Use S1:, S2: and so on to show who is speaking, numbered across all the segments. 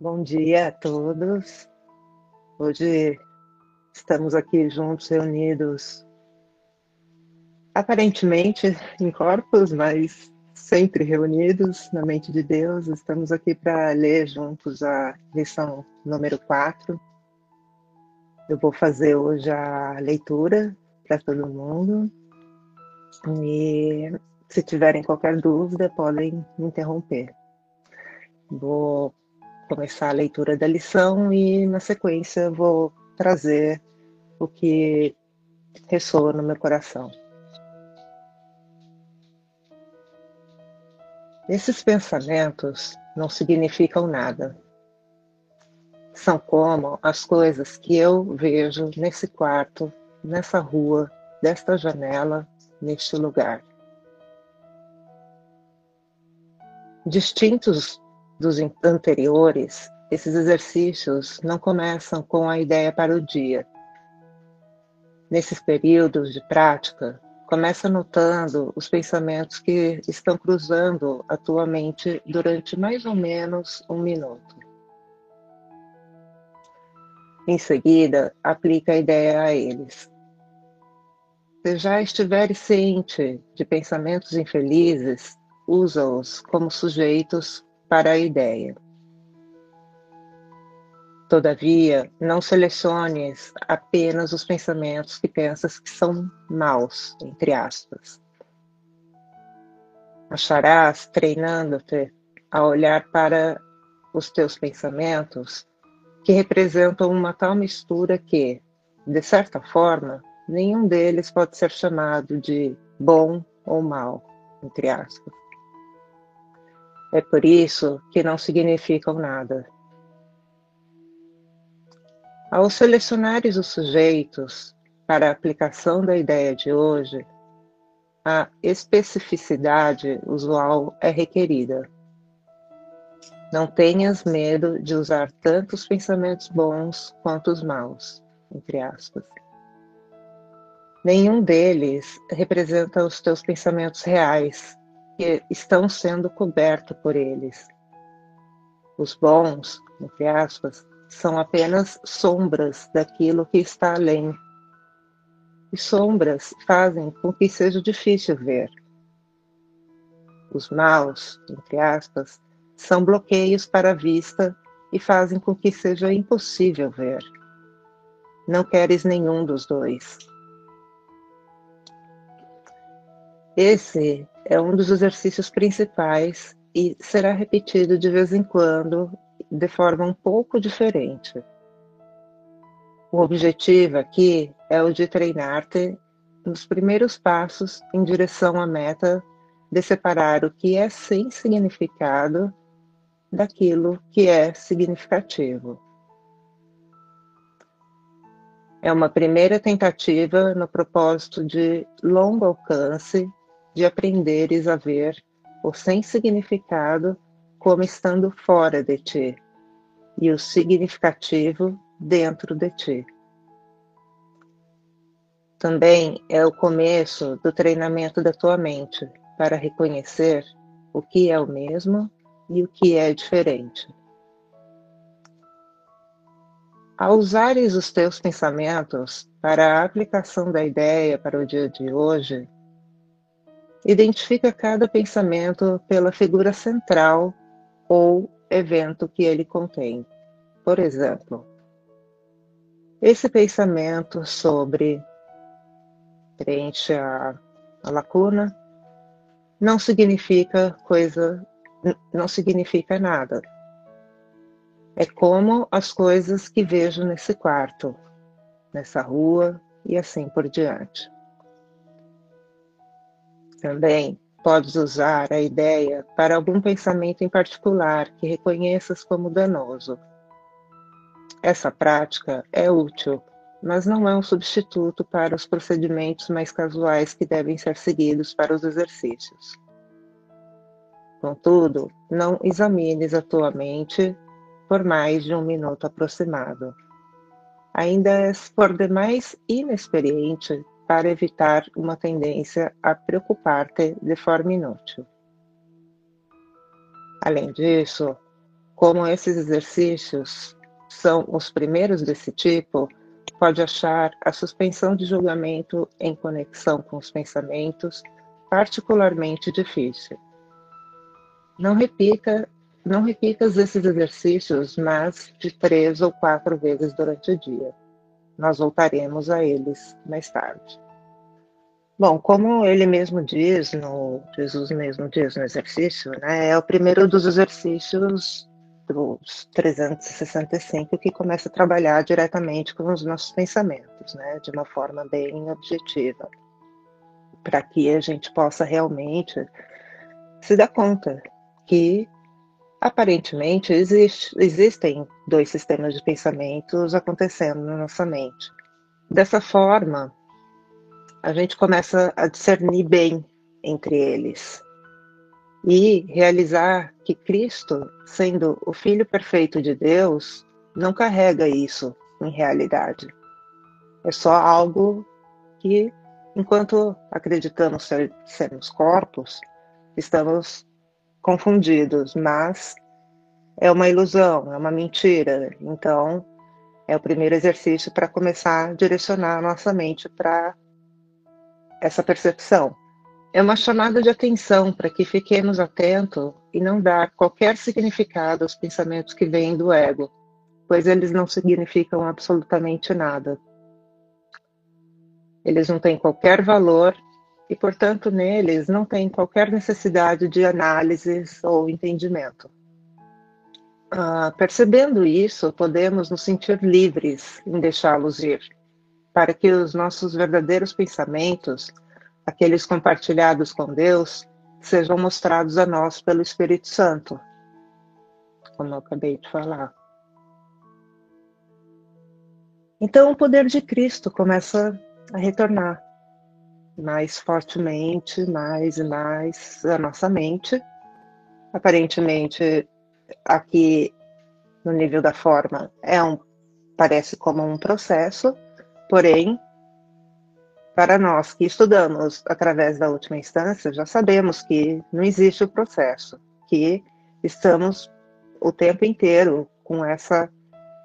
S1: Bom dia a todos. Hoje estamos aqui juntos, reunidos, aparentemente em corpos, mas sempre reunidos na mente de Deus. Estamos aqui para ler juntos a lição número 4. Eu vou fazer hoje a leitura para todo mundo. E se tiverem qualquer dúvida, podem me interromper. Vou começar a leitura da lição e, na sequência, vou trazer o que ressoa no meu coração. Esses pensamentos não significam nada. São como as coisas que eu vejo nesse quarto, nessa rua, desta janela, neste lugar. Distintos dos anteriores, esses exercícios não começam com a ideia para o dia. Nesses períodos de prática, começa notando os pensamentos que estão cruzando a tua mente durante mais ou menos um minuto. Em seguida, aplica a ideia a eles. Se já estiveres ciente de pensamentos infelizes, usa-os como sujeitos para a ideia. Todavia, não seleciones apenas os pensamentos que pensas que são maus, entre aspas. Acharás, treinando-te a olhar para os teus pensamentos, que representam uma tal mistura que, de certa forma, nenhum deles pode ser chamado de bom ou mal, entre aspas. É por isso que não significam nada. Ao selecionares os sujeitos para a aplicação da ideia de hoje, a especificidade usual é requerida. Não tenhas medo de usar tanto os pensamentos bons quanto os maus, entre aspas. Nenhum deles representa os teus pensamentos reais, que estão sendo cobertos por eles. Os bons, entre aspas, são apenas sombras daquilo que está além. E sombras fazem com que seja difícil ver. Os maus, entre aspas, são bloqueios para a vista e fazem com que seja impossível ver. Não queres nenhum dos dois. Esse é um dos exercícios principais e será repetido de vez em quando de forma um pouco diferente. O objetivo aqui é o de treinar-te nos primeiros passos em direção à meta de separar o que é sem significado daquilo que é significativo. É uma primeira tentativa no propósito de longo alcance de aprenderes a ver o sem significado como estando fora de ti e o significativo dentro de ti. Também é o começo do treinamento da tua mente para reconhecer o que é o mesmo e o que é diferente. Ao usares os teus pensamentos para a aplicação da ideia para o dia de hoje, Identifica cada pensamento pela figura central ou evento que ele contém. Por exemplo, esse pensamento sobre preenche a, a lacuna não significa coisa, não significa nada. É como as coisas que vejo nesse quarto, nessa rua e assim por diante. Também podes usar a ideia para algum pensamento em particular que reconheças como danoso. Essa prática é útil, mas não é um substituto para os procedimentos mais casuais que devem ser seguidos para os exercícios. Contudo, não examines a tua mente por mais de um minuto aproximado. Ainda és por demais inexperiente para evitar uma tendência a preocupar-te de forma inútil. Além disso, como esses exercícios são os primeiros desse tipo, pode achar a suspensão de julgamento em conexão com os pensamentos particularmente difícil. Não repita, não repita esses exercícios mais de três ou quatro vezes durante o dia. Nós voltaremos a eles mais tarde. Bom, como ele mesmo diz, no, Jesus mesmo diz no exercício, né, é o primeiro dos exercícios dos 365 que começa a trabalhar diretamente com os nossos pensamentos, né, de uma forma bem objetiva, para que a gente possa realmente se dar conta que aparentemente existe, existem dois sistemas de pensamentos acontecendo na nossa mente. Dessa forma, a gente começa a discernir bem entre eles e realizar que Cristo, sendo o Filho perfeito de Deus, não carrega isso em realidade. É só algo que, enquanto acreditamos ser, sermos corpos, estamos confundidos, mas é uma ilusão, é uma mentira. Então, é o primeiro exercício para começar a direcionar a nossa mente para essa percepção. É uma chamada de atenção para que fiquemos atentos e não dar qualquer significado aos pensamentos que vêm do ego, pois eles não significam absolutamente nada. Eles não têm qualquer valor e, portanto, neles não tem qualquer necessidade de análise ou entendimento. Ah, percebendo isso, podemos nos sentir livres em deixá-los ir para que os nossos verdadeiros pensamentos, aqueles compartilhados com Deus, sejam mostrados a nós pelo Espírito Santo, como eu acabei de falar. Então, o poder de Cristo começa a retornar mais fortemente, mais e mais à nossa mente. Aparentemente, aqui no nível da forma, é um parece como um processo, Porém, para nós que estudamos através da última instância, já sabemos que não existe o processo, que estamos o tempo inteiro com essa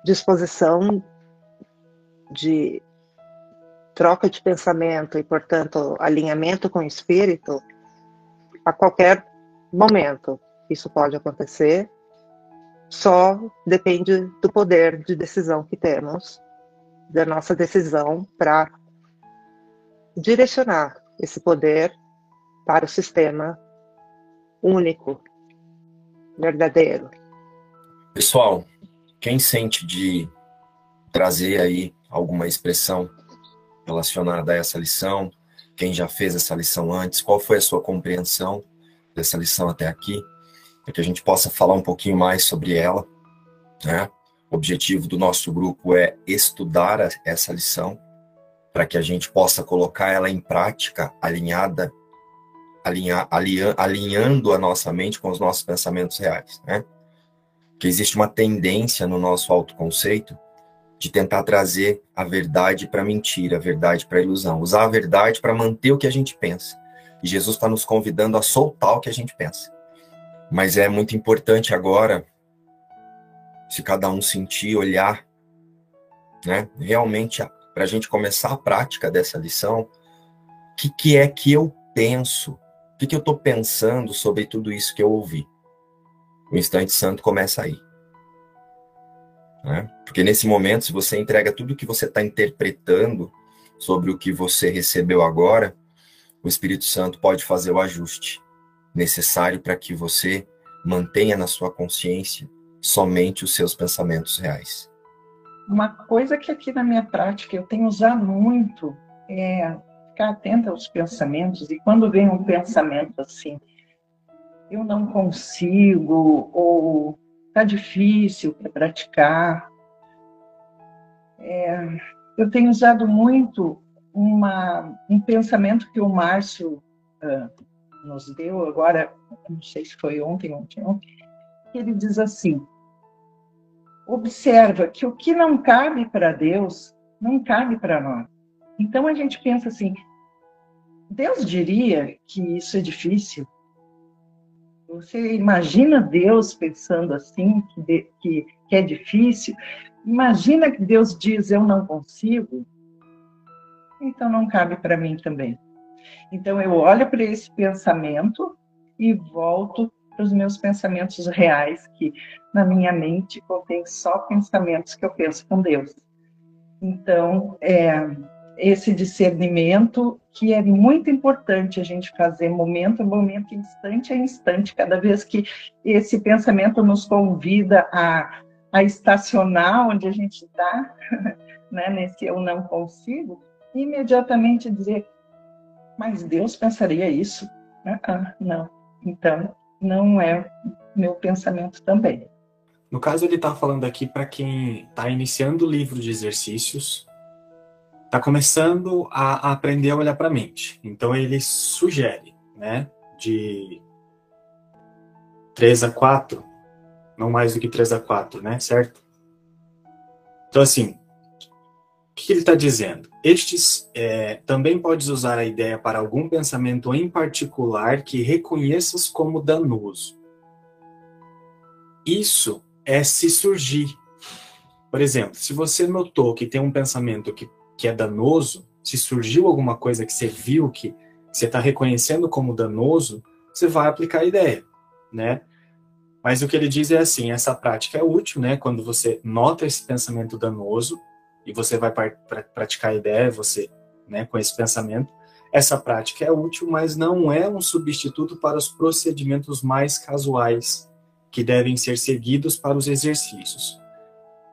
S1: disposição de troca de pensamento e, portanto, alinhamento com o espírito a qualquer momento. Isso pode acontecer, só depende do poder de decisão que temos da nossa decisão para direcionar esse poder para o sistema único, verdadeiro.
S2: Pessoal, quem sente de trazer aí alguma expressão relacionada a essa lição? Quem já fez essa lição antes? Qual foi a sua compreensão dessa lição até aqui? Para que a gente possa falar um pouquinho mais sobre ela, né? O objetivo do nosso grupo é estudar essa lição para que a gente possa colocar ela em prática, alinhada, alinha, alinha, alinhando a nossa mente com os nossos pensamentos reais, né? Que existe uma tendência no nosso autoconceito de tentar trazer a verdade para a mentira, a verdade para a ilusão, usar a verdade para manter o que a gente pensa. E Jesus está nos convidando a soltar o que a gente pensa. Mas é muito importante agora se cada um sentir, olhar, né? Realmente, para a gente começar a prática dessa lição, o que, que é que eu penso? O que, que eu estou pensando sobre tudo isso que eu ouvi? O instante santo começa aí. Né? Porque nesse momento, se você entrega tudo que você está interpretando sobre o que você recebeu agora, o Espírito Santo pode fazer o ajuste necessário para que você mantenha na sua consciência somente os seus pensamentos reais.
S3: Uma coisa que aqui na minha prática eu tenho usado muito é ficar atenta aos pensamentos e quando vem um pensamento assim, eu não consigo ou tá difícil para praticar, é, eu tenho usado muito uma, um pensamento que o Márcio uh, nos deu agora, não sei se foi ontem, ontem, ontem, ele diz assim: observa que o que não cabe para Deus não cabe para nós. Então a gente pensa assim: Deus diria que isso é difícil. Você imagina Deus pensando assim, que, de, que, que é difícil? Imagina que Deus diz: Eu não consigo? Então não cabe para mim também. Então eu olho para esse pensamento e volto para os meus pensamentos reais, que na minha mente contém só pensamentos que eu penso com Deus. Então, é, esse discernimento que é muito importante a gente fazer momento a momento, instante a instante, cada vez que esse pensamento nos convida a, a estacionar onde a gente está, né, nesse eu não consigo, imediatamente dizer, mas Deus pensaria isso? Ah, não. Então, não é meu pensamento também.
S4: No caso, ele está falando aqui para quem está iniciando o livro de exercícios, está começando a, aprender a olhar para a mente. Então, ele sugere, né, de 3 a 4, não mais do que 3 a 4, né, certo? Então, assim, o que ele está dizendo? Estes é, também podes usar a ideia para algum pensamento em particular que reconheças como danoso. Isso é se surgir. Por exemplo, se você notou que tem um pensamento que, que é danoso, se surgiu alguma coisa que você viu que, você está reconhecendo como danoso, você vai aplicar a ideia, né? Mas o que ele diz é assim, essa prática é útil, né? Quando você nota esse pensamento danoso, e você vai praticar a ideia, você, né, com esse pensamento, essa prática é útil, mas não é um substituto para os procedimentos mais casuais que devem ser seguidos para os exercícios.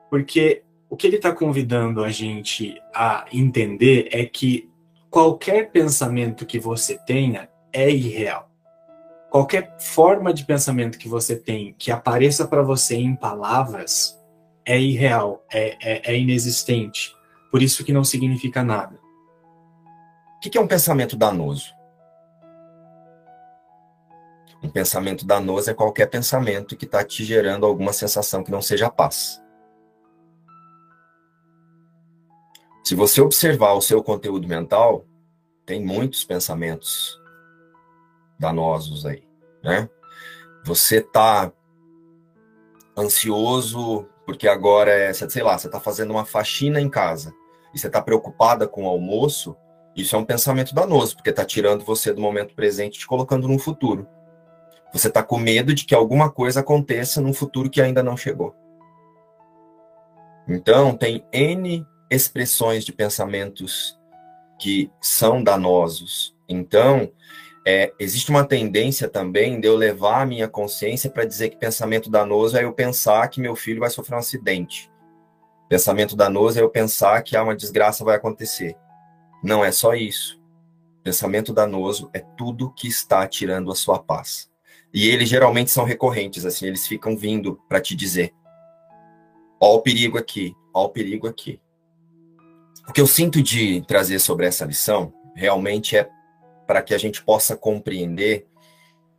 S4: Porque o que ele está convidando a gente a entender é que qualquer pensamento que você tenha é irreal. Qualquer forma de pensamento que você tem que apareça para você em palavras é irreal, é, é, é inexistente. Por isso que não significa nada.
S2: O que é um pensamento danoso? Um pensamento danoso é qualquer pensamento que está te gerando alguma sensação que não seja paz. Se você observar o seu conteúdo mental, tem muitos pensamentos danosos aí, né? Você está ansioso porque agora é, sei lá, você está fazendo uma faxina em casa e você está preocupada com o almoço, isso é um pensamento danoso, porque está tirando você do momento presente e te colocando no futuro. Você está com medo de que alguma coisa aconteça num futuro que ainda não chegou. Então, tem N expressões de pensamentos que são danosos. Então, é, existe uma tendência também de eu levar a minha consciência para dizer que pensamento danoso é eu pensar que meu filho vai sofrer um acidente. Pensamento danoso é eu pensar que ah, uma desgraça vai acontecer. Não é só isso. Pensamento danoso é tudo que está tirando a sua paz. E eles geralmente são recorrentes, assim, eles ficam vindo para te dizer: ó o perigo aqui, ó o perigo aqui. O que eu sinto de trazer sobre essa lição realmente é para que a gente possa compreender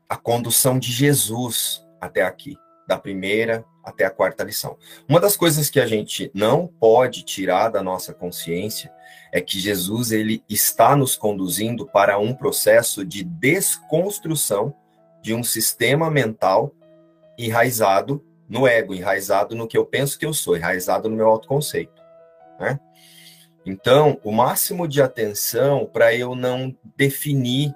S2: a condução de Jesus até aqui, da primeira até a quarta lição. Uma das coisas que a gente não pode tirar da nossa consciência é que Jesus ele está nos conduzindo para um processo de desconstrução de um sistema mental enraizado no ego, enraizado no que eu penso que eu sou, enraizado no meu autoconceito, né? Então, o máximo de atenção para eu não definir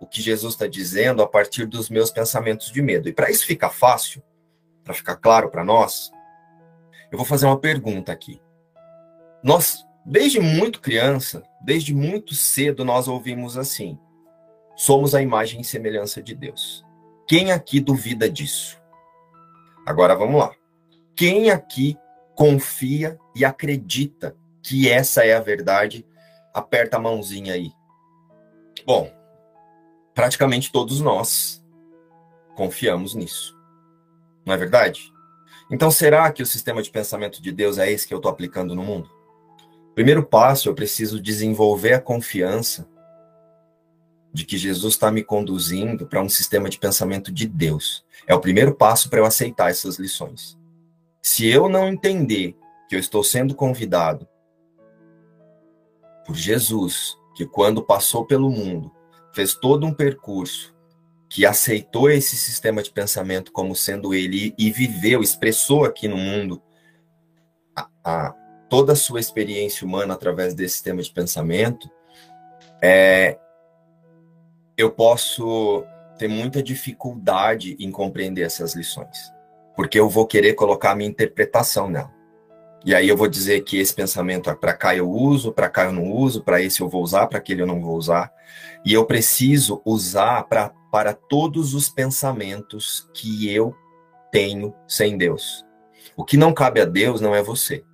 S2: o que Jesus está dizendo a partir dos meus pensamentos de medo. E para isso ficar fácil, para ficar claro para nós, eu vou fazer uma pergunta aqui. Nós, desde muito criança, desde muito cedo, nós ouvimos assim: somos a imagem e semelhança de Deus. Quem aqui duvida disso? Agora vamos lá. Quem aqui confia e acredita que essa é a verdade, aperta a mãozinha aí. Bom, praticamente todos nós confiamos nisso. Não é verdade? Então, será que o sistema de pensamento de Deus é esse que eu estou aplicando no mundo? Primeiro passo, eu preciso desenvolver a confiança de que Jesus está me conduzindo para um sistema de pensamento de Deus. É o primeiro passo para eu aceitar essas lições. Se eu não entender que eu estou sendo convidado por Jesus, que quando passou pelo mundo, fez todo um percurso que aceitou esse sistema de pensamento como sendo ele e viveu, expressou aqui no mundo a, a, toda a sua experiência humana através desse sistema de pensamento, é, eu posso ter muita dificuldade em compreender essas lições, porque eu vou querer colocar a minha interpretação nela. E aí eu vou dizer que esse pensamento é para cá eu uso, para cá eu não uso, para esse eu vou usar, para aquele eu não vou usar. E eu preciso usar pra, para todos os pensamentos que eu tenho sem Deus. O que não cabe a Deus não é você.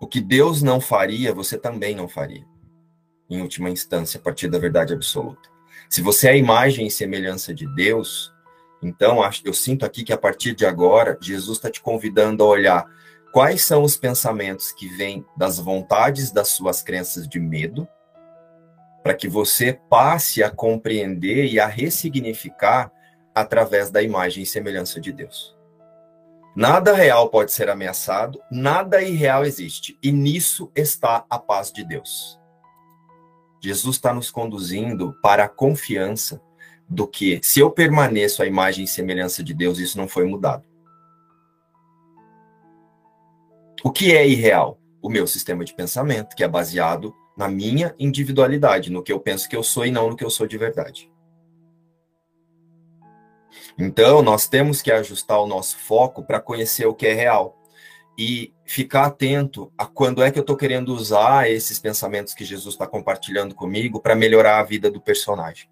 S2: O que Deus não faria, você também não faria. Em última instância, a partir da verdade absoluta. Se você é a imagem e semelhança de Deus, então eu sinto aqui que a partir de agora, Jesus está te convidando a olhar quais são os pensamentos que vêm das vontades das suas crenças de medo, para que você passe a compreender e a ressignificar através da imagem e semelhança de Deus. Nada real pode ser ameaçado, nada irreal existe, e nisso está a paz de Deus. Jesus está nos conduzindo para a confiança do que, se eu permaneço à imagem e semelhança de Deus, isso não foi mudado. O que é irreal? O meu sistema de pensamento, que é baseado na minha individualidade, no que eu penso que eu sou e não no que eu sou de verdade. Então, nós temos que ajustar o nosso foco para conhecer o que é real e ficar atento a quando é que eu estou querendo usar esses pensamentos que Jesus está compartilhando comigo para melhorar a vida do personagem.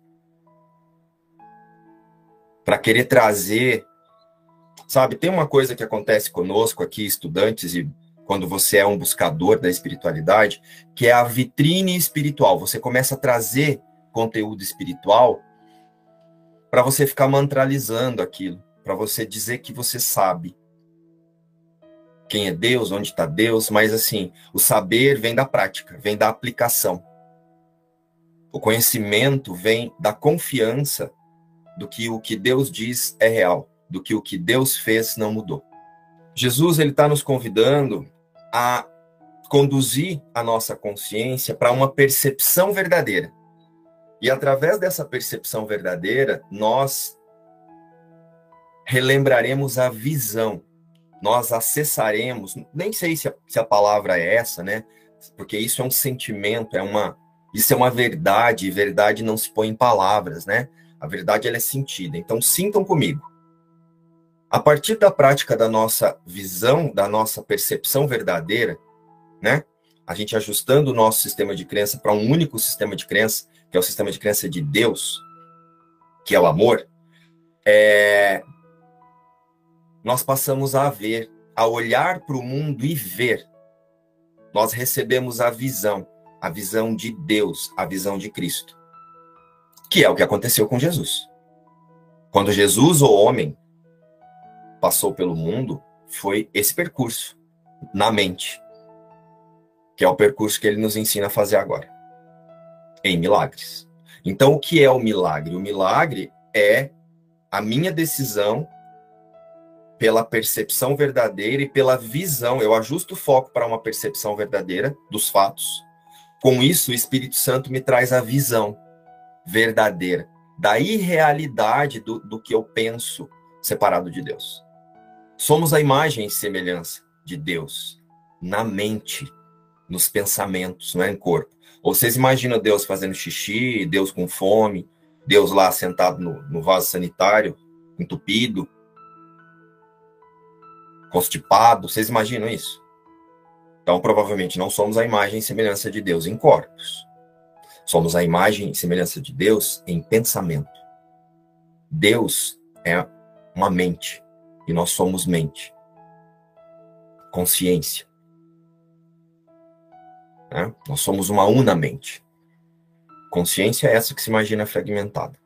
S2: Para querer trazer. Sabe, tem uma coisa que acontece conosco aqui, estudantes e quando você é um buscador da espiritualidade, que é a vitrine espiritual. Você começa a trazer conteúdo espiritual para você ficar mantralizando aquilo, para você dizer que você sabe quem é Deus, onde está Deus, mas assim, o saber vem da prática, vem da aplicação. O conhecimento vem da confiança do que o que Deus diz é real, do que o que Deus fez não mudou. Jesus ele está nos convidando a conduzir a nossa consciência para uma percepção verdadeira. E através dessa percepção verdadeira, nós relembraremos a visão, nós acessaremos, nem sei se a, se a palavra é essa, né? Porque isso é um sentimento, é uma, isso é uma verdade, e verdade não se põe em palavras, né? A verdade ela é sentida. Então sintam comigo. A partir da prática da nossa visão, da nossa percepção verdadeira, né? A gente ajustando o nosso sistema de crença para um único sistema de crença, que é o sistema de crença de Deus, que é o amor, é... nós passamos a ver, a olhar para o mundo e ver. Nós recebemos a visão, a visão de Deus, a visão de Cristo, que é o que aconteceu com Jesus. Quando Jesus, o homem, passou pelo mundo foi esse percurso na mente, que é o percurso que ele nos ensina a fazer agora, em milagres. Então, o que é o milagre? O milagre é a minha decisão pela percepção verdadeira e pela visão. Eu ajusto o foco para uma percepção verdadeira dos fatos. Com isso, o Espírito Santo me traz a visão verdadeira da irrealidade do, do que eu penso separado de Deus. Somos a imagem e semelhança de Deus na mente, nos pensamentos, não é em corpo. Ou vocês imaginam Deus fazendo xixi, Deus com fome, Deus lá sentado no, no vaso sanitário, entupido, constipado? Vocês imaginam isso? Então, provavelmente, não somos a imagem e semelhança de Deus em corpos. Somos a imagem e semelhança de Deus em pensamento. Deus é uma mente e nós somos mente, consciência. Né? Nós somos uma unamente. Consciência é essa que se imagina fragmentada.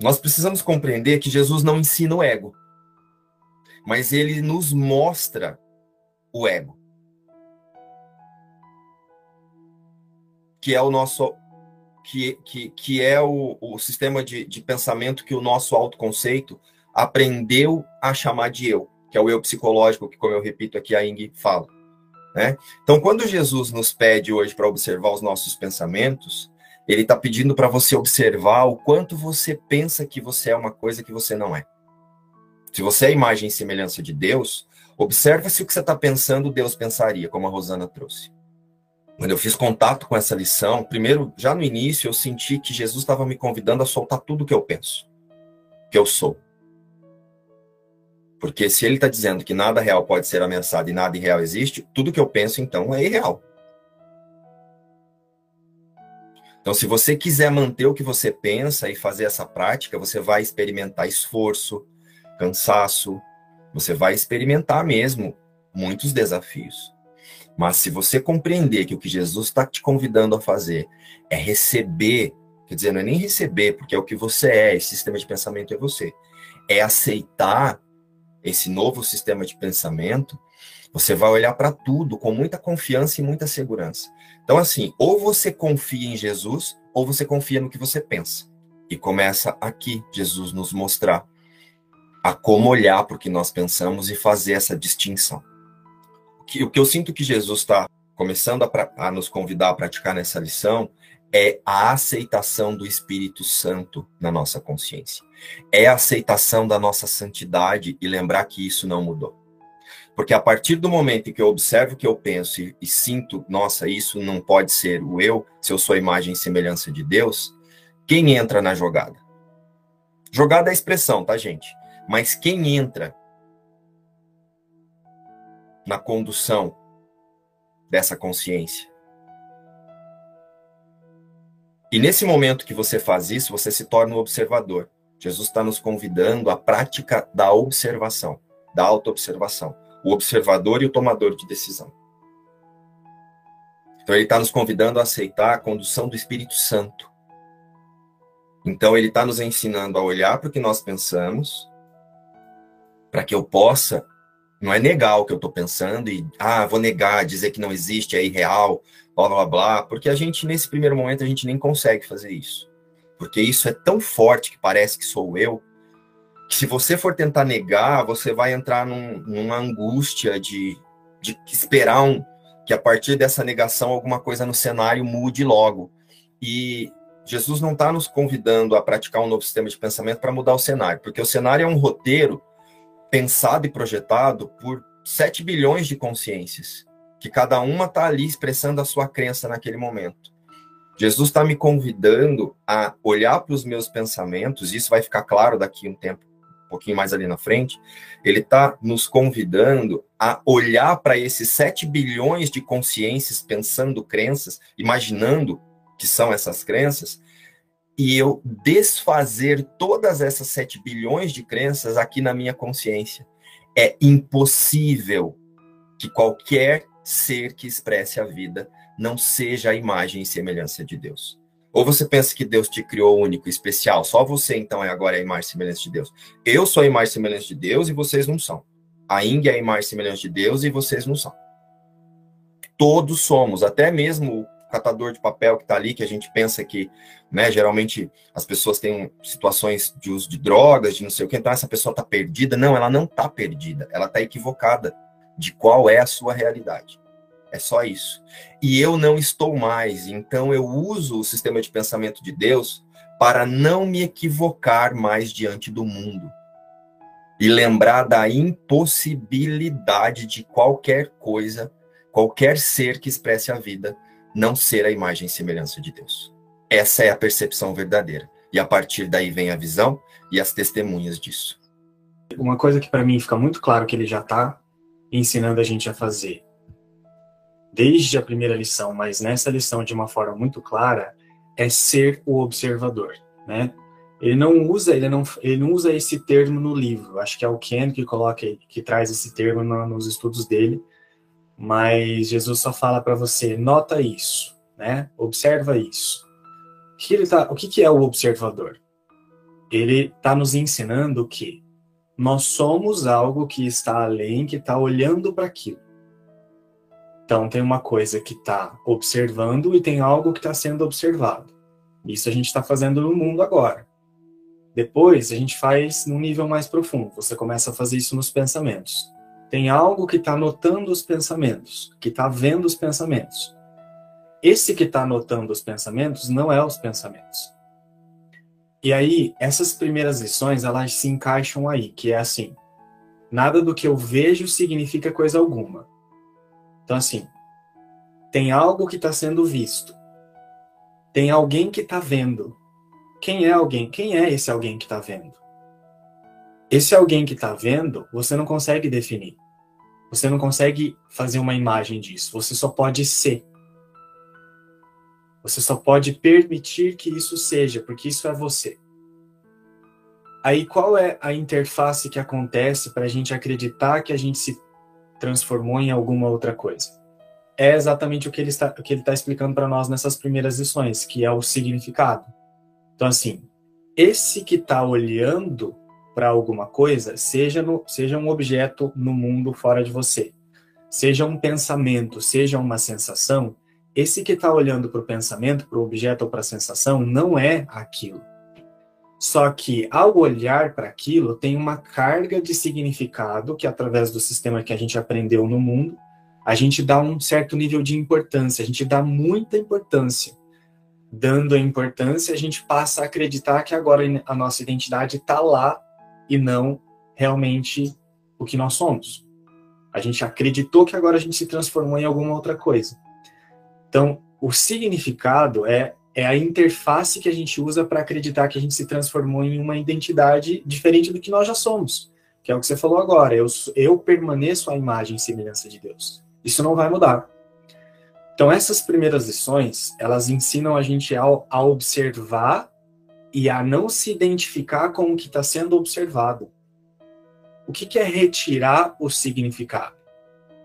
S2: Nós precisamos compreender que Jesus não ensina o ego, mas ele nos mostra o ego. Que é o nosso que, que, que é o, o sistema de, de pensamento que o nosso autoconceito aprendeu a chamar de eu, que é o eu psicológico, que, como eu repito aqui, a Ing fala. Né? Então, quando Jesus nos pede hoje para observar os nossos pensamentos, ele está pedindo para você observar o quanto você pensa que você é uma coisa que você não é. Se você é imagem e semelhança de Deus, observa se o que você está pensando Deus pensaria, como a Rosana trouxe. Quando eu fiz contato com essa lição, primeiro, já no início, eu senti que Jesus estava me convidando a soltar tudo que eu penso, que eu sou. Porque se ele está dizendo que nada real pode ser ameaçado e nada irreal existe, tudo que eu penso, então, é irreal. Então, se você quiser manter o que você pensa e fazer essa prática, você vai experimentar esforço, cansaço, você vai experimentar mesmo muitos desafios. Mas se você compreender que o que Jesus está te convidando a fazer é receber, quer dizer, não é nem receber, porque é o que você é, esse sistema de pensamento é você, é aceitar esse novo sistema de pensamento, você vai olhar para tudo com muita confiança e muita segurança. Então, assim, ou você confia em Jesus, ou você confia no que você pensa. E começa aqui Jesus nos mostrar a como olhar para o que nós pensamos e fazer essa distinção. O que, o que eu sinto que Jesus está começando a, a nos convidar a praticar nessa lição é a aceitação do Espírito Santo na nossa consciência. É a aceitação da nossa santidade e lembrar que isso não mudou. Porque a partir do momento em que eu observo o que eu penso e, e, sinto, nossa, isso não pode ser o eu, se eu sou a imagem e semelhança de Deus, quem entra na jogada? Jogada é expressão, tá, gente? Mas quem entra na condução dessa consciência? E nesse momento que você faz isso, você se torna um observador. Jesus está nos convidando à prática da observação, da autoobservação o observador e o tomador de decisão. Então ele está nos convidando a aceitar a condução do Espírito Santo. Então ele está nos ensinando a olhar para o que nós pensamos, para que eu possa, não é negar o que eu estou pensando e, ah, vou negar, dizer que não existe, é irreal, blá blá blá, porque a gente, nesse primeiro momento, a gente nem consegue fazer isso. Porque isso é tão forte que parece que sou eu, se você for tentar negar, você vai entrar num, numa angústia de, de esperar um, que a partir dessa negação alguma coisa no cenário mude logo. E Jesus não está nos convidando a praticar um novo sistema de pensamento para mudar o cenário, porque o cenário é um roteiro pensado e projetado por 7 bilhões de consciências, que cada uma está ali expressando a sua crença naquele momento. Jesus está me convidando a olhar para os meus pensamentos, isso vai ficar claro daqui um tempo pouquinho mais ali na frente, ele está nos convidando a olhar para esses 7 bilhões de consciências pensando crenças, imaginando que são essas crenças, e eu desfazer todas essas 7 bilhões de crenças aqui na minha consciência. É impossível que qualquer ser que expresse a vida não seja a imagem e semelhança de Deus. Ou você pensa que Deus te criou único, especial, só você então é agora a imagem e semelhança de Deus. Eu sou a imagem e semelhança de Deus e vocês não são. A Ing é a imagem e semelhança de Deus e vocês não são. Todos somos, até mesmo o catador de papel que está ali, que a gente pensa que, né, geralmente as pessoas têm situações de uso de drogas, de não sei o que, então essa pessoa está perdida. Não, ela não está perdida, ela está equivocada de qual é a sua realidade. É só isso. E eu não estou mais. Então eu uso o sistema de pensamento de Deus para não me equivocar mais diante do mundo. E lembrar da impossibilidade de qualquer coisa, qualquer ser que expresse a vida, não ser a imagem e semelhança de Deus. Essa é a percepção verdadeira. E a partir daí vem a visão e as testemunhas disso.
S4: Uma coisa que para mim fica muito claro que ele já está ensinando a gente a fazer desde a primeira lição, mas nessa lição de uma forma muito clara, é ser o observador, né? Ele não usa, ele não, ele não usa esse termo no livro. Acho que é o Ken que coloca, que traz esse termo no, nos estudos dele. Mas Jesus só fala para você, nota isso, né? Observa isso. O que, ele tá, o que, que é o observador? Ele está nos ensinando que nós somos algo que está além, que está olhando para aquilo. Então, tem uma coisa que está observando e tem algo que está sendo observado. Isso a gente está fazendo no mundo agora. Depois, a gente faz num nível mais profundo. Você começa a fazer isso nos pensamentos. Tem algo que está notando os pensamentos, que está vendo os pensamentos. esse que está anotando os pensamentos não é os pensamentos. E aí, essas primeiras lições, elas se encaixam aí, que é assim, nada do que eu vejo significa coisa alguma. Então, assim, tem algo que está sendo visto. Tem alguém que está vendo. Quem é alguém? Quem é esse alguém que está vendo? Esse alguém que está vendo, você não consegue definir. Você não consegue fazer uma imagem disso. Você só pode ser. Você só pode permitir que isso seja, porque isso é você. Aí qual é a interface que acontece para a gente acreditar que a gente se transformou em alguma outra coisa? É exatamente o que ele está, o que ele está explicando para nós nessas primeiras lições, que é o significado. Então, assim, esse que está olhando para alguma coisa, seja, no, seja um objeto no mundo fora de você, seja um pensamento, seja uma sensação, esse que está olhando para o pensamento, para o objeto ou para a sensação, não é aquilo. Só que ao olhar para aquilo, tem uma carga de significado que, através do sistema que a gente aprendeu no mundo, a gente dá um certo nível de importância, a gente dá muita importância. Dando a importância, a gente passa a acreditar que agora a nossa identidade está lá e não realmente o que nós somos. A gente acreditou que agora a gente se transformou em alguma outra coisa. Então, o significado é, é a interface que a gente usa para acreditar que a gente se transformou em uma identidade diferente do que nós já somos, que é o que você falou agora. Eu, eu permaneço à imagem e semelhança de Deus. Isso não vai mudar. Então, essas primeiras lições, elas ensinam a gente a, a observar e a não se identificar com o que está sendo observado. O que, que é retirar o significado?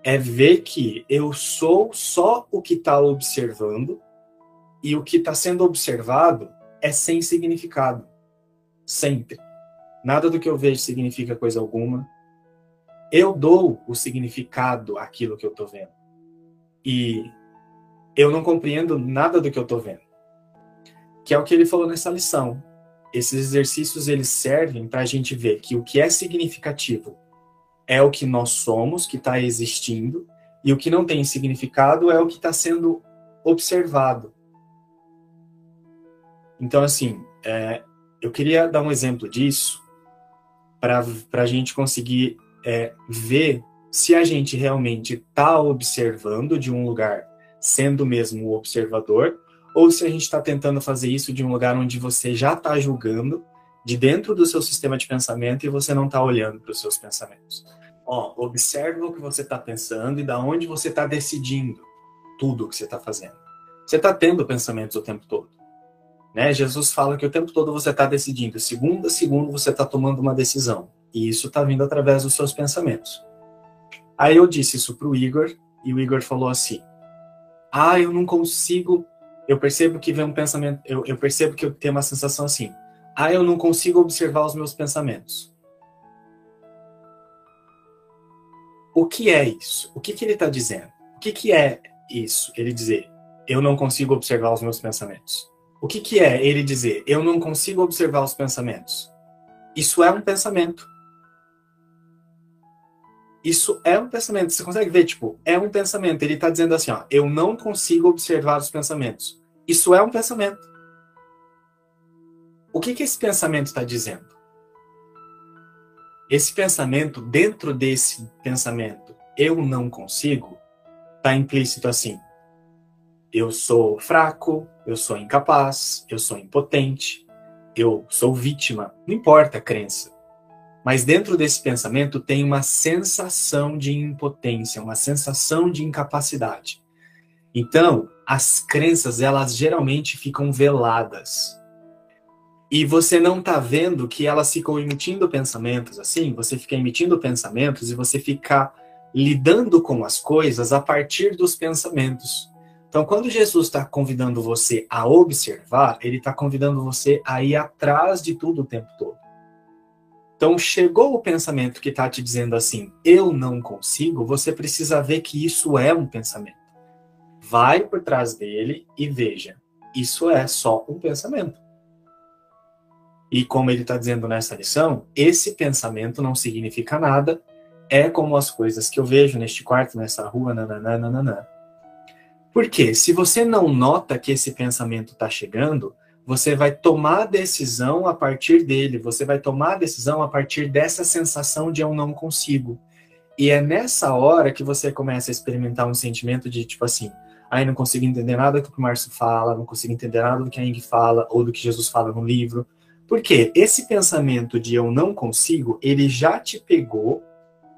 S4: é ver que eu sou só o que está observando e o que está sendo observado é sem significado. Sempre. Nada do que eu vejo significa coisa alguma. Eu dou o significado àquilo que eu estou vendo. E eu não compreendo nada do que eu estou vendo. Que é o que ele falou nessa lição. Esses exercícios eles servem para a gente ver que o que é significativo é o que nós somos, que está existindo, e o que não tem significado é o que está sendo observado. Então, assim, é, eu queria dar um exemplo disso para a gente conseguir é, ver se a gente realmente está observando de um lugar sendo mesmo o observador, ou se a gente está tentando fazer isso de um lugar onde você já está julgando, de dentro do seu sistema de pensamento, e você não está olhando para os seus pensamentos. Ó, observa o que você está pensando e da onde você está decidindo tudo o que você está fazendo. Você está tendo pensamentos o tempo todo. Né? Jesus fala que o tempo todo você está decidindo. Segundo a segundo você está tomando uma decisão. E isso está vindo através dos seus pensamentos. Aí eu disse isso para o Igor e o Igor falou assim: Ah, eu não consigo. Eu percebo que vem um pensamento. Eu, eu percebo que eu tenho uma sensação assim. Ah, eu não consigo observar os meus pensamentos. O que é isso? O que, que ele está dizendo? O que, que é isso? Ele dizer, eu não consigo observar os meus pensamentos. O que, que é ele dizer, eu não consigo observar os pensamentos? Isso é um pensamento. Isso é um pensamento. Você consegue ver, tipo, é um pensamento. Ele está dizendo assim, ó, eu não consigo observar os pensamentos. Isso é um pensamento. O que, que esse pensamento está dizendo? Esse pensamento, dentro desse pensamento, eu não consigo, está implícito assim. Eu sou fraco, eu sou incapaz, eu sou impotente, eu sou vítima. Não importa a crença. Mas dentro desse pensamento tem uma sensação de impotência, uma sensação de incapacidade. Então, as crenças, elas geralmente ficam veladas e você não está vendo que elas ficam emitindo pensamentos assim, você fica emitindo pensamentos e você fica lidando com as coisas a partir dos pensamentos. Então, quando Jesus está convidando você a observar, ele está convidando você a ir atrás de tudo o tempo todo. Então, chegou o pensamento que está te dizendo assim, eu não consigo, você precisa ver que isso é um pensamento. Vai por trás dele e veja, isso é só um pensamento. E como ele está dizendo nessa lição, esse pensamento não significa nada, é como as coisas que eu vejo neste quarto, nessa rua, nananana. Porque se você não nota que esse pensamento está chegando, você vai tomar decisão a partir dele, você vai tomar a decisão a partir dessa sensação de eu não consigo. E é nessa hora que você começa a experimentar um sentimento de tipo assim, aí não consigo entender nada do que o Márcio fala, não consigo entender nada do que a Ing fala ou do que Jesus fala no livro. Porque esse pensamento de eu não consigo, ele já te pegou,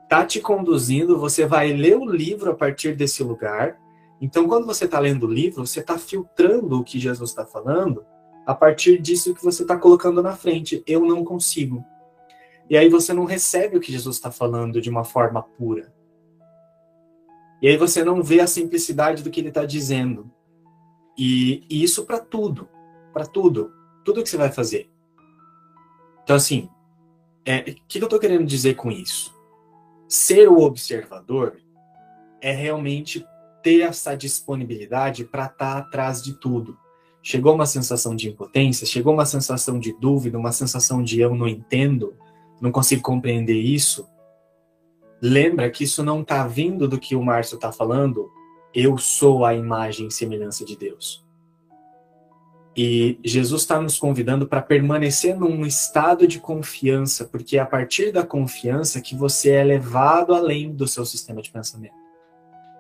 S4: tá te conduzindo, você vai ler o livro a partir desse lugar. Então, quando você está lendo o livro, você está filtrando o que Jesus está falando a partir disso que você está colocando na frente. Eu não consigo. E aí você não recebe o que Jesus está falando de uma forma pura. E aí você não vê a simplicidade do que ele está dizendo. E, e isso para tudo, para tudo, tudo que você vai fazer. Então assim, é, o que eu estou querendo dizer com isso? Ser o observador é realmente ter essa disponibilidade para estar tá atrás de tudo. Chegou uma sensação de impotência, chegou uma sensação de dúvida, uma sensação de eu não entendo, não consigo compreender isso. Lembra que isso não está vindo do que o Márcio está falando. Eu sou a imagem e semelhança de Deus. E Jesus está nos convidando para permanecer num estado de confiança, porque é a partir da confiança que você é levado além do seu sistema de pensamento.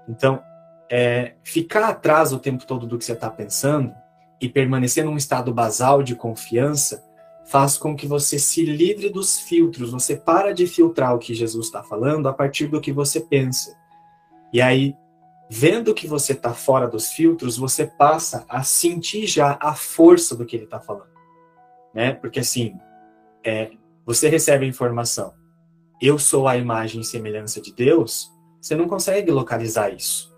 S4: Então, é, ficar atrás o tempo todo do que você está pensando e permanecer num estado basal de confiança faz com que você se livre dos filtros. Você para de filtrar o que Jesus está falando a partir do que você pensa. E aí, vendo que você está fora dos filtros, você passa a sentir já a força do que ele está falando. Né? Porque assim, é, você recebe a informação, eu sou a imagem e semelhança de Deus, você não consegue localizar isso.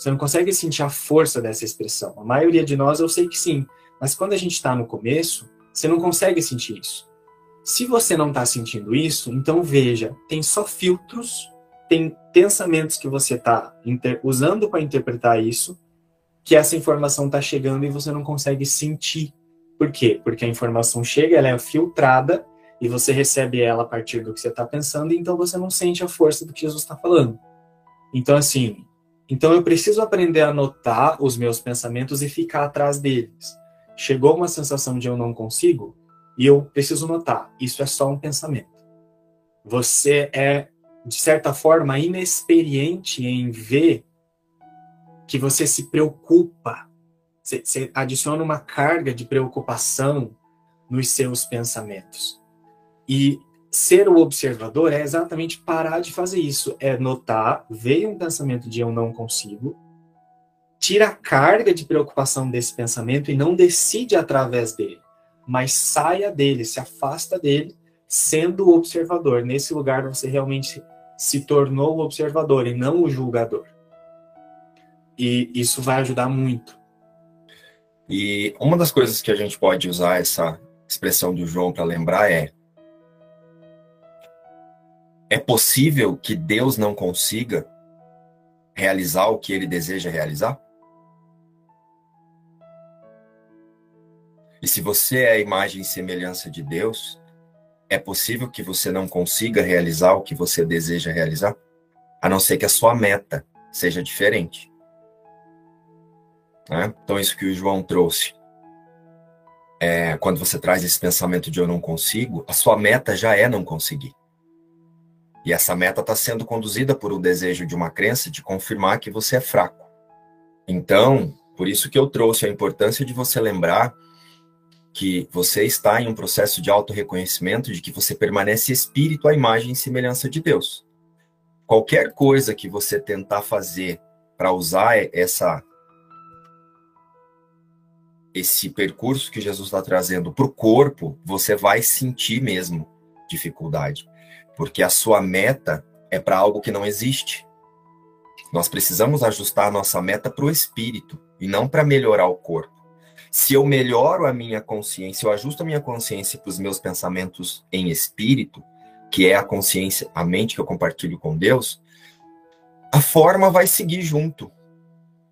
S4: Você não consegue sentir a força dessa expressão. A maioria de nós eu sei que sim, mas quando a gente está no começo, você não consegue sentir isso. Se você não está sentindo isso, então veja, tem só filtros, tem pensamentos que você está usando para interpretar isso, que essa informação está chegando e você não consegue sentir. Por quê? Porque a informação chega, ela é filtrada e você recebe ela a partir do que você está pensando, então você não sente a força do que Jesus está falando. Então, assim, então eu preciso aprender a notar os meus pensamentos e ficar atrás deles chegou uma sensação de eu não consigo, e eu preciso notar, isso é só um pensamento. Você é, de certa forma, inexperiente em ver que você se preocupa. Você, adiciona uma carga de preocupação nos seus pensamentos. E ser o observador é exatamente parar de fazer isso. É notar, veio um pensamento de eu não consigo, tira a carga de preocupação desse pensamento e não decide através dele, mas saia dele, se afasta dele, sendo o observador. Nesse lugar você realmente se tornou o observador e não o julgador. E isso vai ajudar muito.
S2: E uma das coisas que a gente pode usar essa expressão do João para lembrar é: é possível que Deus não consiga realizar o que ele deseja realizar? E se você é a imagem e semelhança de Deus, é possível que você não consiga realizar o que você deseja realizar, a não ser que a sua meta seja diferente. Né? Então, isso que o João trouxe. É, quando você traz esse pensamento de eu não consigo, a sua meta já é não conseguir. E essa meta está sendo conduzida por o desejo de uma crença de confirmar que você é fraco. Então, por isso que eu trouxe a importância de você lembrar que você está em um processo de auto-reconhecimento de que você permanece espírito à imagem e semelhança de Deus. Qualquer coisa que você tentar fazer para usar essa esse percurso que Jesus está trazendo para o corpo, você vai sentir mesmo dificuldade, porque a sua meta é para algo que não existe. Nós precisamos ajustar nossa meta para o espírito e não para melhorar o corpo. Se eu melhoro a minha consciência, eu ajusto a minha consciência para os meus pensamentos em espírito, que é a consciência, a mente que eu compartilho com Deus, a forma vai seguir junto.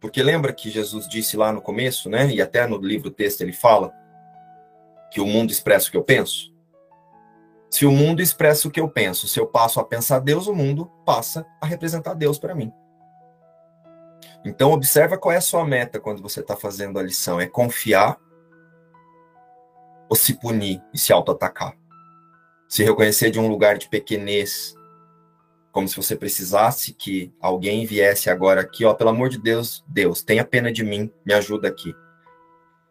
S2: Porque lembra que Jesus disse lá no começo, né? E até no livro texto ele fala que o mundo expressa o que eu penso. Se o mundo expressa o que eu penso, se eu passo a pensar Deus, o mundo passa a representar Deus para mim. Então, observa qual é a sua meta quando você está fazendo a lição. É confiar ou se punir e se auto-atacar? Se reconhecer de um lugar de pequenez, como se você precisasse que alguém viesse agora aqui, ó, pelo amor de Deus, Deus, tenha pena de mim, me ajuda aqui.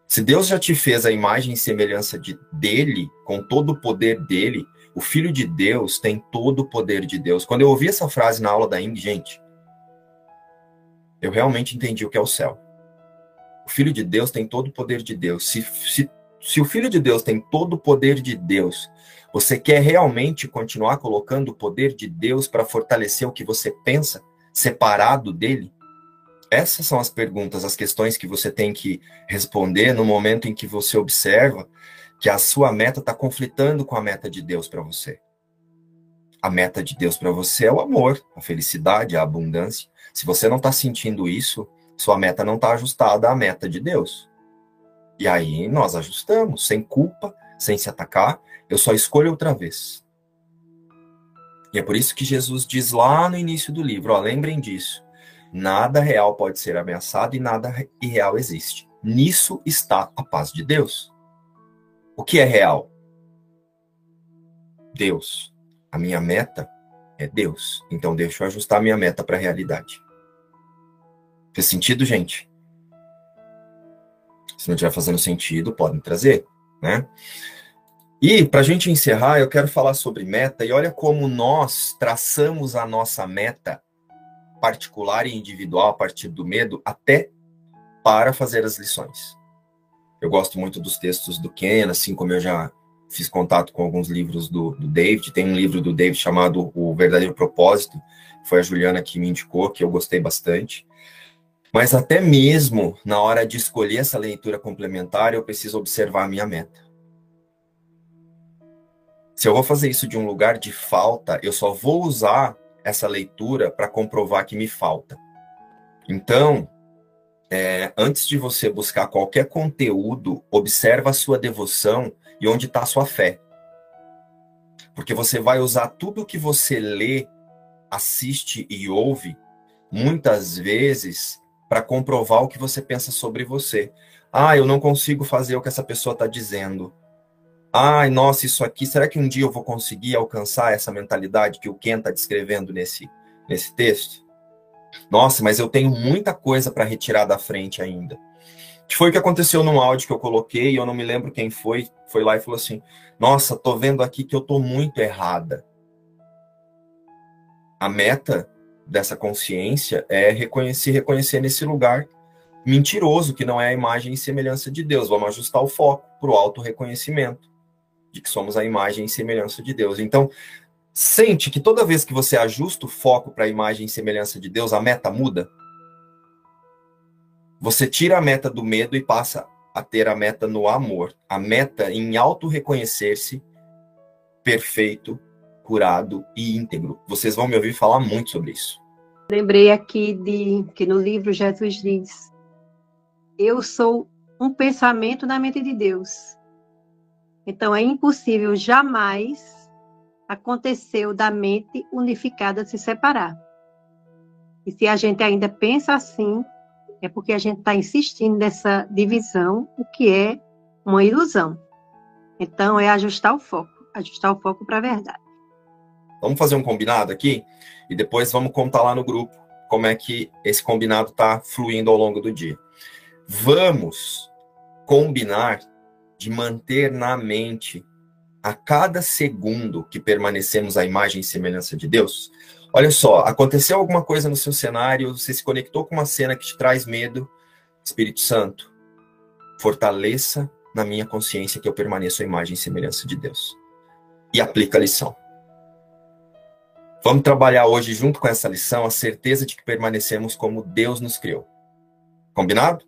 S2: Se Deus já te fez a imagem e semelhança de dele, com todo o poder dele, o filho de Deus tem todo o poder de Deus. Quando eu ouvi essa frase na aula da Ing, gente, eu realmente entendi o que é o céu. O filho de Deus tem todo o poder de Deus. Se, se, se o filho de Deus tem todo o poder de Deus, você quer realmente continuar colocando o poder de Deus para fortalecer o que você pensa, separado dele? Essas são as perguntas, as questões que você tem que responder no momento em que você observa que a sua meta está conflitando com a meta de Deus para você. A meta de Deus para você é o amor, a felicidade, a abundância. Se você não está sentindo isso, sua meta não está ajustada à meta de Deus. E aí nós ajustamos, sem culpa, sem se atacar. Eu só escolho outra vez. E é por isso que Jesus diz lá no início do livro: ó, lembrem disso. Nada real pode ser ameaçado e nada irreal existe. Nisso está a paz de Deus. O que é real? Deus. A minha meta é Deus. Então deixa eu ajustar a minha meta para a realidade. Fez sentido, gente? Se não estiver fazendo sentido, podem trazer, né? E para a gente encerrar, eu quero falar sobre meta e olha como nós traçamos a nossa meta particular e individual a partir do medo até para fazer as lições. Eu gosto muito dos textos do Ken, assim como eu já fiz contato com alguns livros do, do David. Tem um livro do David chamado O Verdadeiro Propósito, foi a Juliana que me indicou, que eu gostei bastante. Mas até mesmo na hora de escolher essa leitura complementar, eu preciso observar a minha meta. Se eu vou fazer isso de um lugar de falta, eu só vou usar essa leitura para comprovar que me falta. Então, é, antes de você buscar qualquer conteúdo, observa a sua devoção e onde está a sua fé. Porque você vai usar tudo que você lê, assiste e ouve, muitas vezes, para comprovar o que você pensa sobre você. Ah, eu não consigo fazer o que essa pessoa está dizendo. Ai, nossa, isso aqui, será que um dia eu vou conseguir alcançar essa mentalidade que o Ken está descrevendo nesse, nesse texto? Nossa, mas eu tenho muita coisa para retirar da frente ainda. Que foi o que aconteceu num áudio que eu coloquei, eu não me lembro quem foi, foi lá e falou assim: Nossa, tô vendo aqui que eu tô muito errada. A meta dessa consciência é reconhecer, reconhecer nesse lugar mentiroso, que não é a imagem e semelhança de Deus. Vamos ajustar o foco para o auto-reconhecimento de que somos a imagem e semelhança de Deus. Então, sente que toda vez que você ajusta o foco para a imagem e semelhança de Deus, a meta muda. Você tira a meta do medo e passa a ter a meta no amor, a meta em auto-reconhecer-se perfeito, curado e íntegro. Vocês vão me ouvir falar muito sobre isso.
S5: Lembrei aqui de que no livro Jesus diz: Eu sou um pensamento na mente de Deus. Então, é impossível jamais acontecer da mente unificada se separar. E se a gente ainda pensa assim, é porque a gente está insistindo nessa divisão, o que é uma ilusão. Então, é ajustar o foco, ajustar o foco para a verdade.
S2: Vamos fazer um combinado aqui e depois vamos contar lá no grupo como é que esse combinado está fluindo ao longo do dia. Vamos combinar de manter na mente a cada segundo que permanecemos à imagem e semelhança de Deus. Olha só, aconteceu alguma coisa no seu cenário, você se conectou com uma cena que te traz medo, Espírito Santo, fortaleça na minha consciência que eu permaneço à imagem e semelhança de Deus. E aplica a lição. Vamos trabalhar hoje, junto com essa lição, a certeza de que permanecemos como Deus nos criou. Combinado?